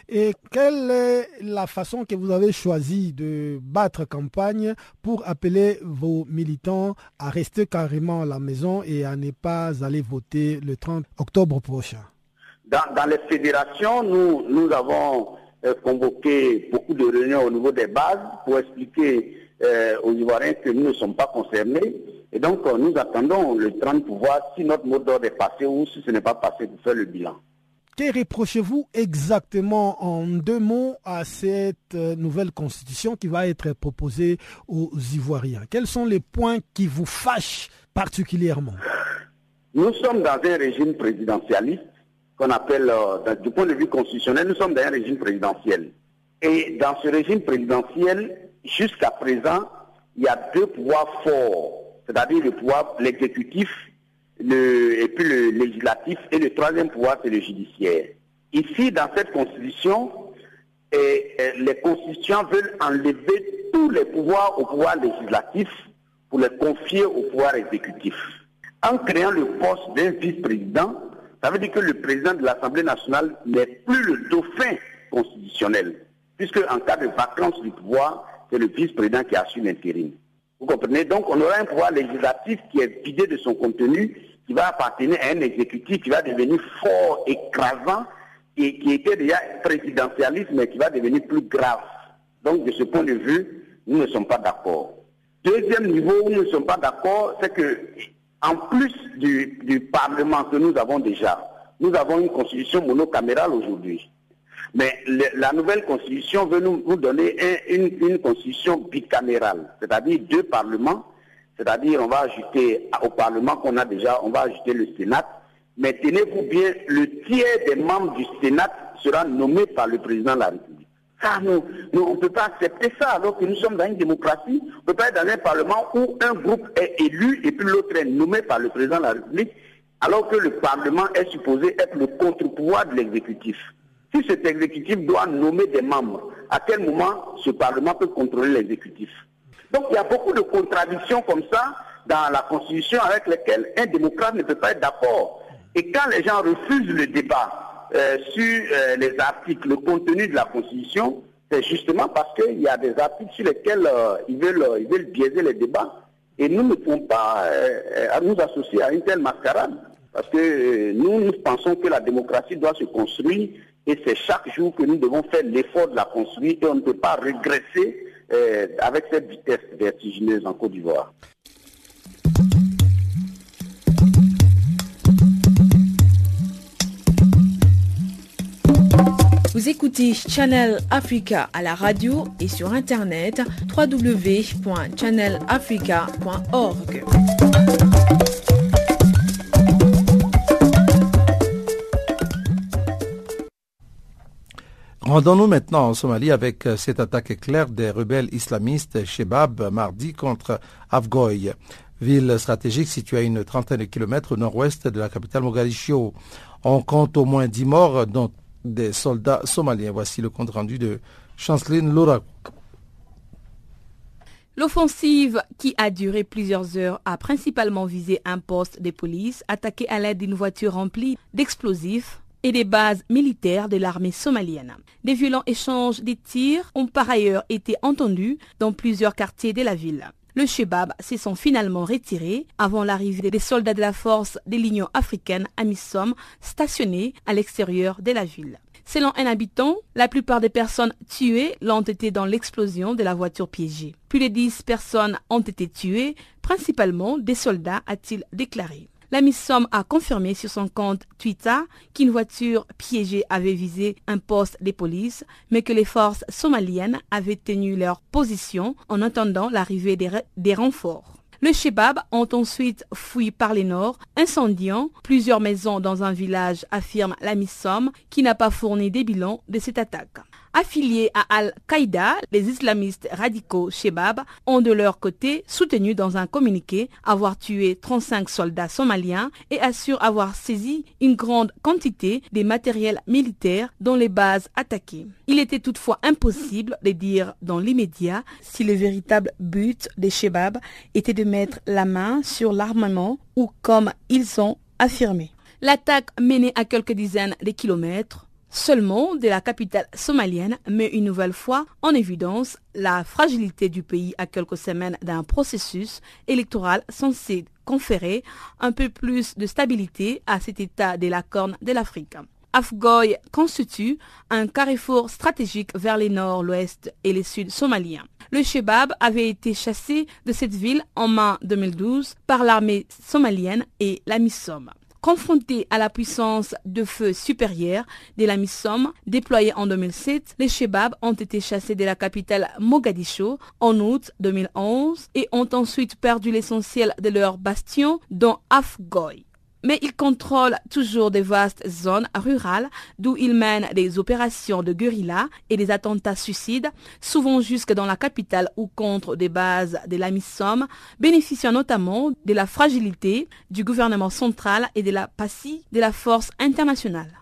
Et quelle est la façon que vous avez choisi de battre campagne pour appeler vos militants à rester carrément à la maison et à ne pas aller voter le 30 octobre prochain? Dans, les fédérations, nous, nous avons euh, convoqué beaucoup de réunions au niveau des bases pour expliquer euh, aux Ivoiriens que nous ne sommes pas concernés et donc, euh, nous attendons le 30 pour voir si notre mot d'ordre est passé ou si ce n'est pas passé pour faire le bilan. Que reprochez-vous exactement en deux mots à cette euh, nouvelle constitution qui va être proposée aux Ivoiriens? Quels sont les points qui vous fâchent particulièrement? Nous sommes dans un régime présidentialiste qu'on appelle, euh, du point de vue constitutionnel, nous sommes dans un régime présidentiel. Et dans ce régime présidentiel, jusqu'à présent, il y a deux pouvoirs forts c'est-à-dire le pouvoir, l'exécutif, et puis le législatif, et le troisième pouvoir, c'est le judiciaire. Ici, dans cette constitution, les constituants veulent enlever tous les pouvoirs au pouvoir législatif pour les confier au pouvoir exécutif. En créant le poste d'un vice-président, ça veut dire que le président de l'Assemblée nationale n'est plus le dauphin constitutionnel, puisque en cas de vacance du pouvoir, c'est le vice-président qui assure l'intérim. Vous comprenez Donc on aura un pouvoir législatif qui est vidé de son contenu, qui va appartenir à un exécutif qui va devenir fort, écrasant, et qui était déjà présidentialiste, mais qui va devenir plus grave. Donc de ce point de vue, nous ne sommes pas d'accord. Deuxième niveau où nous ne sommes pas d'accord, c'est que en plus du, du Parlement que nous avons déjà, nous avons une constitution monocamérale aujourd'hui. Mais la nouvelle constitution veut nous, donner un, une, une, constitution bicamérale, c'est-à-dire deux parlements, c'est-à-dire on va ajouter au parlement qu'on a déjà, on va ajouter le Sénat. Mais tenez-vous bien, le tiers des membres du Sénat sera nommé par le président de la République. Ça, nous, nous on ne peut pas accepter ça alors que nous sommes dans une démocratie. On ne peut pas être dans un parlement où un groupe est élu et puis l'autre est nommé par le président de la République, alors que le Parlement est supposé être le contre-pouvoir de l'exécutif. Si cet exécutif doit nommer des membres, à quel moment ce Parlement peut contrôler l'exécutif? Donc il y a beaucoup de contradictions comme ça dans la Constitution avec lesquelles un démocrate ne peut pas être d'accord. Et quand les gens refusent le débat euh, sur euh, les articles, le contenu de la Constitution, c'est justement parce qu'il y a des articles sur lesquels euh, ils, veulent, ils veulent biaiser les débats. Et nous ne pouvons pas nous associer à une telle mascarade. Parce que nous, nous pensons que la démocratie doit se construire et c'est chaque jour que nous devons faire l'effort de la construire et on ne peut pas régresser euh, avec cette vitesse vertigineuse en Côte d'Ivoire. Vous écoutez Channel Africa à la radio et sur internet www.channelafrica.org. Rendons-nous maintenant en Somalie avec cette attaque éclair des rebelles islamistes Shebab mardi contre Afgoy, ville stratégique située à une trentaine de kilomètres au nord-ouest de la capitale Mogadiscio. On compte au moins dix morts, dont des soldats somaliens. Voici le compte rendu de Chanceline Loura. L'offensive, qui a duré plusieurs heures, a principalement visé un poste de police attaqué à l'aide d'une voiture remplie d'explosifs et des bases militaires de l'armée somalienne. Des violents échanges de tirs ont par ailleurs été entendus dans plusieurs quartiers de la ville. Le Shebab s'est sont finalement retiré avant l'arrivée des soldats de la force de l'Union africaine AMISOM stationnés à l'extérieur de la ville. Selon un habitant, la plupart des personnes tuées l'ont été dans l'explosion de la voiture piégée. Plus de 10 personnes ont été tuées, principalement des soldats, a-t-il déclaré. La MISOM a confirmé sur son compte Twitter qu'une voiture piégée avait visé un poste de police, mais que les forces somaliennes avaient tenu leur position en attendant l'arrivée des, des renforts. Le Shebab ont ensuite fui par les nord, incendiant plusieurs maisons dans un village, affirme la MISOM, qui n'a pas fourni des bilans de cette attaque. Affiliés à Al-Qaïda, les islamistes radicaux Shebab ont de leur côté soutenu dans un communiqué avoir tué 35 soldats somaliens et assurent avoir saisi une grande quantité des matériels militaires dans les bases attaquées. Il était toutefois impossible de dire dans l'immédiat si le véritable but des Shebab était de mettre la main sur l'armement ou comme ils ont affirmé. L'attaque menée à quelques dizaines de kilomètres seulement de la capitale somalienne met une nouvelle fois en évidence la fragilité du pays à quelques semaines d'un processus électoral censé conférer un peu plus de stabilité à cet état de la corne de l'Afrique. Afgoy constitue un carrefour stratégique vers les nord, l'ouest et le sud somaliens. Le Shebab avait été chassé de cette ville en mai 2012 par l'armée somalienne et la MISOM. Confrontés à la puissance de feu supérieure de la MISOM déployée en 2007, les Shebab ont été chassés de la capitale Mogadiscio en août 2011 et ont ensuite perdu l'essentiel de leurs bastions dont Afgoy mais ils contrôlent toujours des vastes zones rurales d'où ils mènent des opérations de guérilla et des attentats suicides, souvent jusque dans la capitale ou contre des bases de la MISOM, bénéficiant notamment de la fragilité du gouvernement central et de la passie de la force internationale.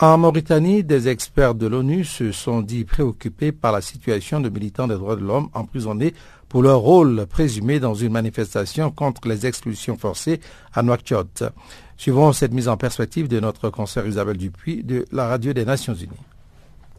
En Mauritanie, des experts de l'ONU se sont dit préoccupés par la situation de militants des droits de l'homme emprisonnés pour leur rôle présumé dans une manifestation contre les expulsions forcées à Nouakchott. Suivons cette mise en perspective de notre concert Isabelle Dupuis de la Radio des Nations Unies.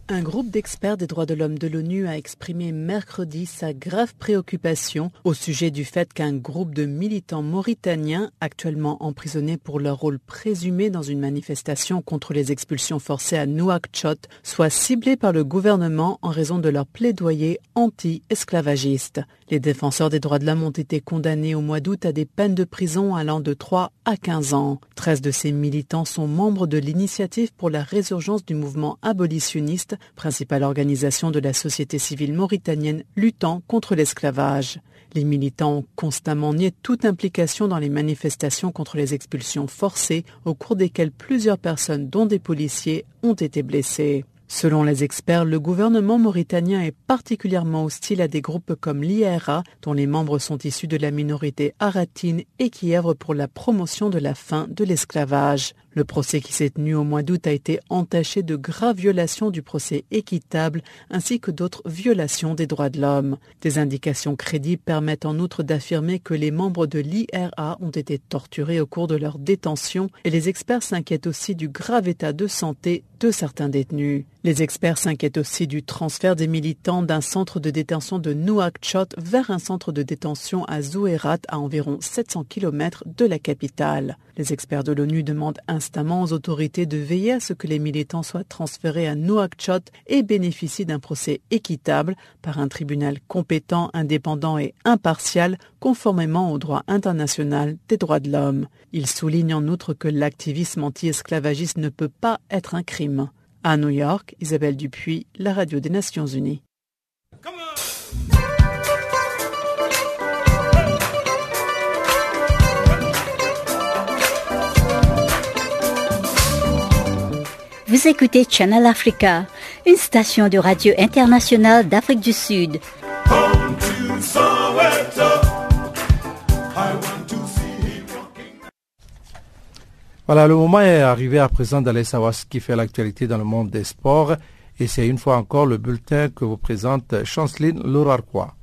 Un groupe d'experts des droits de l'homme de l'ONU a exprimé mercredi sa grave préoccupation au sujet du fait qu'un groupe de militants mauritaniens, actuellement emprisonnés pour leur rôle présumé dans une manifestation contre les expulsions forcées à Nouakchott, soit ciblé par le gouvernement en raison de leur plaidoyer anti-esclavagiste. Les défenseurs des droits de l'homme ont été condamnés au mois d'août à des peines de prison allant de 3 à 15 ans. 13 de ces militants sont membres de l'initiative pour la résurgence du mouvement abolitionniste, principale organisation de la société civile mauritanienne luttant contre l'esclavage. Les militants ont constamment nié toute implication dans les manifestations contre les expulsions forcées, au cours desquelles plusieurs personnes, dont des policiers, ont été blessées. Selon les experts, le gouvernement mauritanien est particulièrement hostile à des groupes comme l'IRA, dont les membres sont issus de la minorité aratine et qui œuvrent pour la promotion de la fin de l'esclavage. Le procès qui s'est tenu au mois d'août a été entaché de graves violations du procès équitable ainsi que d'autres violations des droits de l'homme. Des indications crédibles permettent en outre d'affirmer que les membres de l'IRA ont été torturés au cours de leur détention et les experts s'inquiètent aussi du grave état de santé de certains détenus. Les experts s'inquiètent aussi du transfert des militants d'un centre de détention de Nouakchott vers un centre de détention à Zouerat à environ 700 km de la capitale. Les experts de l'ONU demandent instamment aux autorités de veiller à ce que les militants soient transférés à Nouakchott et bénéficient d'un procès équitable par un tribunal compétent, indépendant et impartial, conformément au droit international des droits de l'homme. Il souligne en outre que l'activisme anti-esclavagiste ne peut pas être un crime. À New York, Isabelle Dupuis, la radio des Nations Unies. Vous écoutez Channel Africa, une station de radio internationale d'Afrique du Sud. Voilà, le moment est arrivé à présent d'aller savoir ce qui fait l'actualité dans le monde des sports. Et c'est une fois encore le bulletin que vous présente Chanceline Lourarquois.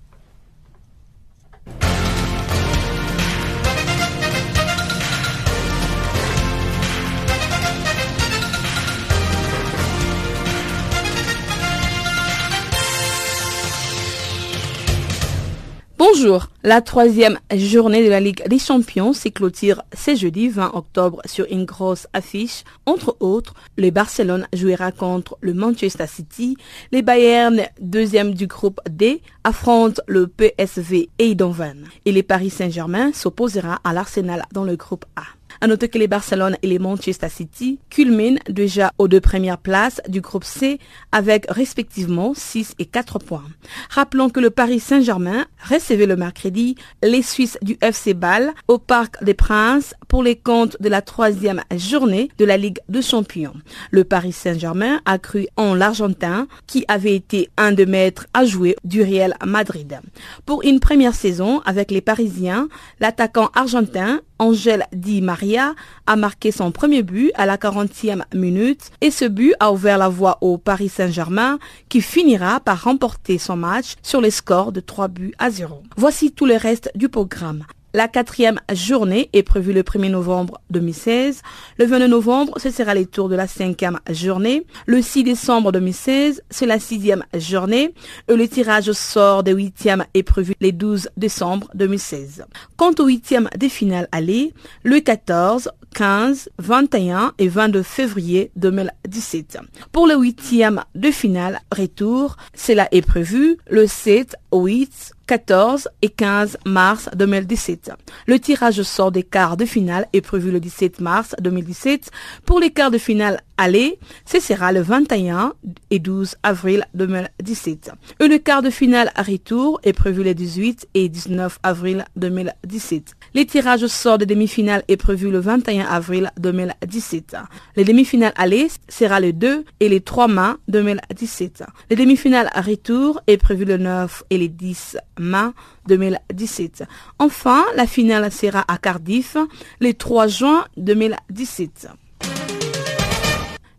Bonjour, la troisième journée de la Ligue des Champions clôture ce jeudi 20 octobre sur une grosse affiche. Entre autres, le Barcelone jouera contre le Manchester City. Les Bayern, deuxième du groupe D, affrontent le PSV Eindhoven. Et les Paris Saint-Germain s'opposera à l'Arsenal dans le groupe A. À noter que les Barcelone et les Manchester City culminent déjà aux deux premières places du groupe C avec respectivement 6 et 4 points. Rappelons que le Paris Saint-Germain recevait le mercredi les Suisses du FC Bâle au Parc des Princes pour les comptes de la troisième journée de la Ligue de Champions. Le Paris Saint-Germain a cru en l'Argentin qui avait été un de maîtres à jouer du Real Madrid. Pour une première saison avec les Parisiens, l'attaquant argentin Angel Di Maria a marqué son premier but à la 40e minute et ce but a ouvert la voie au Paris Saint-Germain qui finira par remporter son match sur les scores de 3 buts à 0. Voici tout le reste du programme. La quatrième journée est prévue le 1er novembre 2016. Le 22 novembre, ce sera les tours de la cinquième journée. Le 6 décembre 2016, c'est la sixième journée. Le tirage au sort des huitièmes est prévu le 12 décembre 2016. Quant au huitième des finales allées, le 14, 15, 21 et 22 février 2017. Pour le huitième de finale retour, cela est prévu le 7, 8, 14 et 15 mars 2017. Le tirage sort des quarts de finale est prévu le 17 mars 2017. Pour les quarts de finale aller, ce sera le 21 et 12 avril 2017. Et le quart de finale à retour est prévu le 18 et 19 avril 2017. Les tirages au sort des demi-finales est prévu le 21 avril 2017. Les demi-finales aller sera le 2 et les 3 mai 2017. Les demi-finales à retour est prévu le 9 et les 10 mai 2017. Enfin, la finale sera à Cardiff le 3 juin 2017.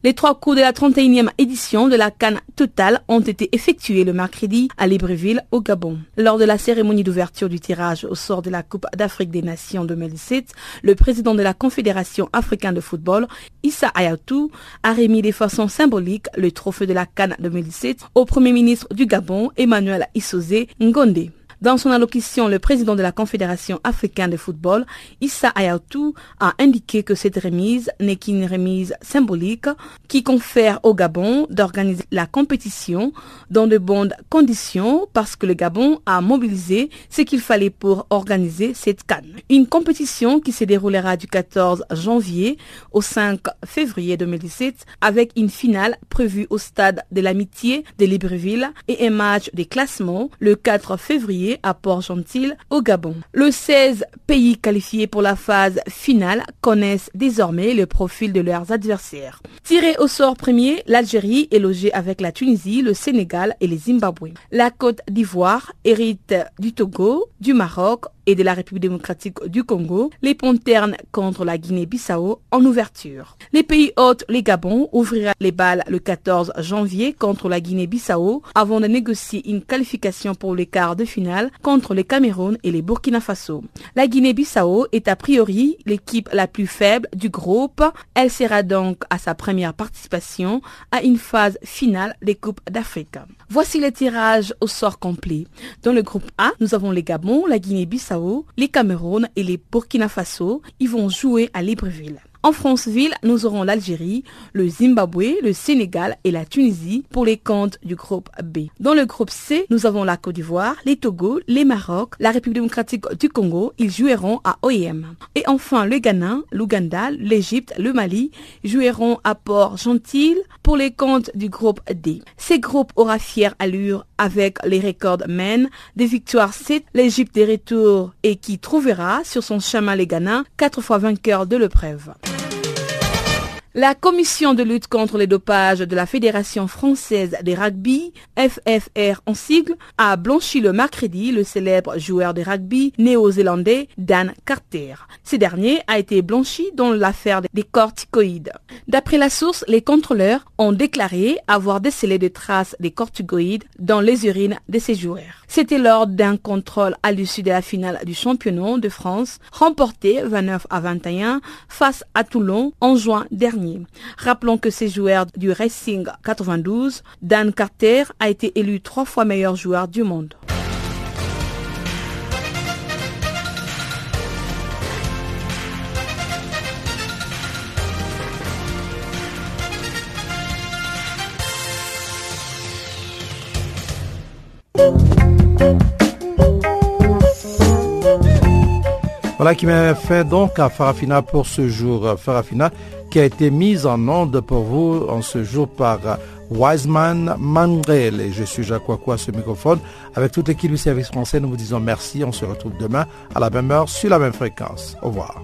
Les trois coups de la 31e édition de la Cannes Total ont été effectués le mercredi à Libreville, au Gabon. Lors de la cérémonie d'ouverture du tirage au sort de la Coupe d'Afrique des Nations 2017, le président de la Confédération africaine de football, Issa Ayatou, a remis de façon symbolique le trophée de la Cannes 2017 au premier ministre du Gabon, Emmanuel Issozé Ngonde. Dans son allocution, le président de la Confédération africaine de football, Issa Ayatou, a indiqué que cette remise n'est qu'une remise symbolique qui confère au Gabon d'organiser la compétition dans de bonnes conditions parce que le Gabon a mobilisé ce qu'il fallait pour organiser cette canne. Une compétition qui se déroulera du 14 janvier au 5 février 2017 avec une finale prévue au stade de l'amitié de Libreville et un match des classements le 4 février à Port-Gentil au Gabon. Le 16 pays qualifiés pour la phase finale connaissent désormais le profil de leurs adversaires. Tiré au sort premier, l'Algérie est logée avec la Tunisie, le Sénégal et les Zimbabwe. La Côte d'Ivoire hérite du Togo, du Maroc, et de la République démocratique du Congo, les Ponternes contre la Guinée-Bissau en ouverture. Les pays hôtes, les Gabon, ouvrira les balles le 14 janvier contre la Guinée-Bissau avant de négocier une qualification pour les quarts de finale contre les Cameroun et les Burkina Faso. La Guinée-Bissau est a priori l'équipe la plus faible du groupe. Elle sera donc à sa première participation à une phase finale des Coupes d'Afrique. Voici le tirage au sort complet. Dans le groupe A, nous avons les Gabon, la Guinée-Bissau, les Cameroun et les Burkina Faso. Ils vont jouer à Libreville. En Franceville, nous aurons l'Algérie, le Zimbabwe, le Sénégal et la Tunisie pour les comptes du groupe B. Dans le groupe C, nous avons la Côte d'Ivoire, les Togo, les Maroc, la République démocratique du Congo. Ils joueront à OEM. Et enfin, le Ghana, l'Ouganda, l'Égypte, le Mali joueront à Port-Gentil pour les comptes du groupe D. Ces groupes aura fière allure avec les records men des victoires 7, l'Égypte des retours et qui trouvera sur son chemin les Ghana quatre fois vainqueur de l'épreuve. La commission de lutte contre les dopages de la Fédération française des rugby, FFR en sigle, a blanchi le mercredi le célèbre joueur de rugby néo-zélandais Dan Carter. Ce dernier a été blanchi dans l'affaire des corticoïdes. D'après la source, les contrôleurs ont déclaré avoir décelé des traces des corticoïdes dans les urines de ces joueurs. C'était lors d'un contrôle à l'issue de la finale du championnat de France, remporté 29 à 21 face à Toulon en juin dernier. Rappelons que ces joueurs du Racing 92, Dan Carter a été élu trois fois meilleur joueur du monde. Voilà qui m'a fait donc à Farafina pour ce jour. Farafina qui a été mise en onde pour vous en ce jour par Wiseman Mangrel. Et je suis Jacques Wakwa à ce microphone. Avec toute l'équipe du service français, nous vous disons merci. On se retrouve demain à la même heure sur la même fréquence. Au revoir.